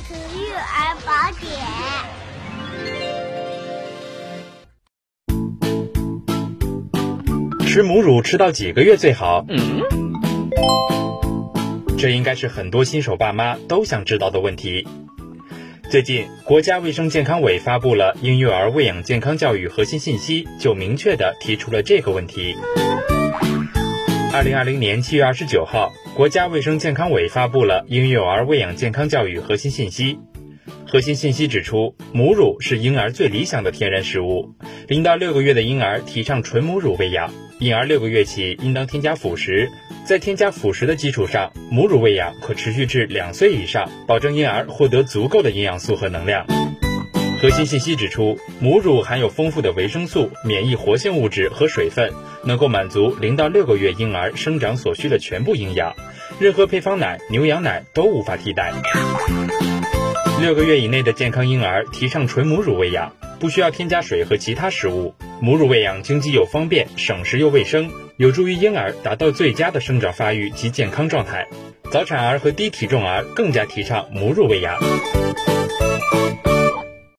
词育儿宝典。吃母乳吃到几个月最好？嗯，这应该是很多新手爸妈都想知道的问题。最近，国家卫生健康委发布了婴幼儿喂养健康教育核心信息，就明确的提出了这个问题。二零二零年七月二十九号，国家卫生健康委发布了婴幼儿喂养健康教育核心信息。核心信息指出，母乳是婴儿最理想的天然食物。零到六个月的婴儿提倡纯母乳喂养，婴儿六个月起应当添加辅食。在添加辅食的基础上，母乳喂养可持续至两岁以上，保证婴儿获得足够的营养素和能量。核心信息指出，母乳含有丰富的维生素、免疫活性物质和水分，能够满足零到六个月婴儿生长所需的全部营养，任何配方奶、牛羊奶都无法替代。六个月以内的健康婴儿提倡纯母乳喂养，不需要添加水和其他食物。母乳喂养经济又方便，省时又卫生。有助于婴儿达到最佳的生长发育及健康状态。早产儿和低体重儿更加提倡母乳喂养。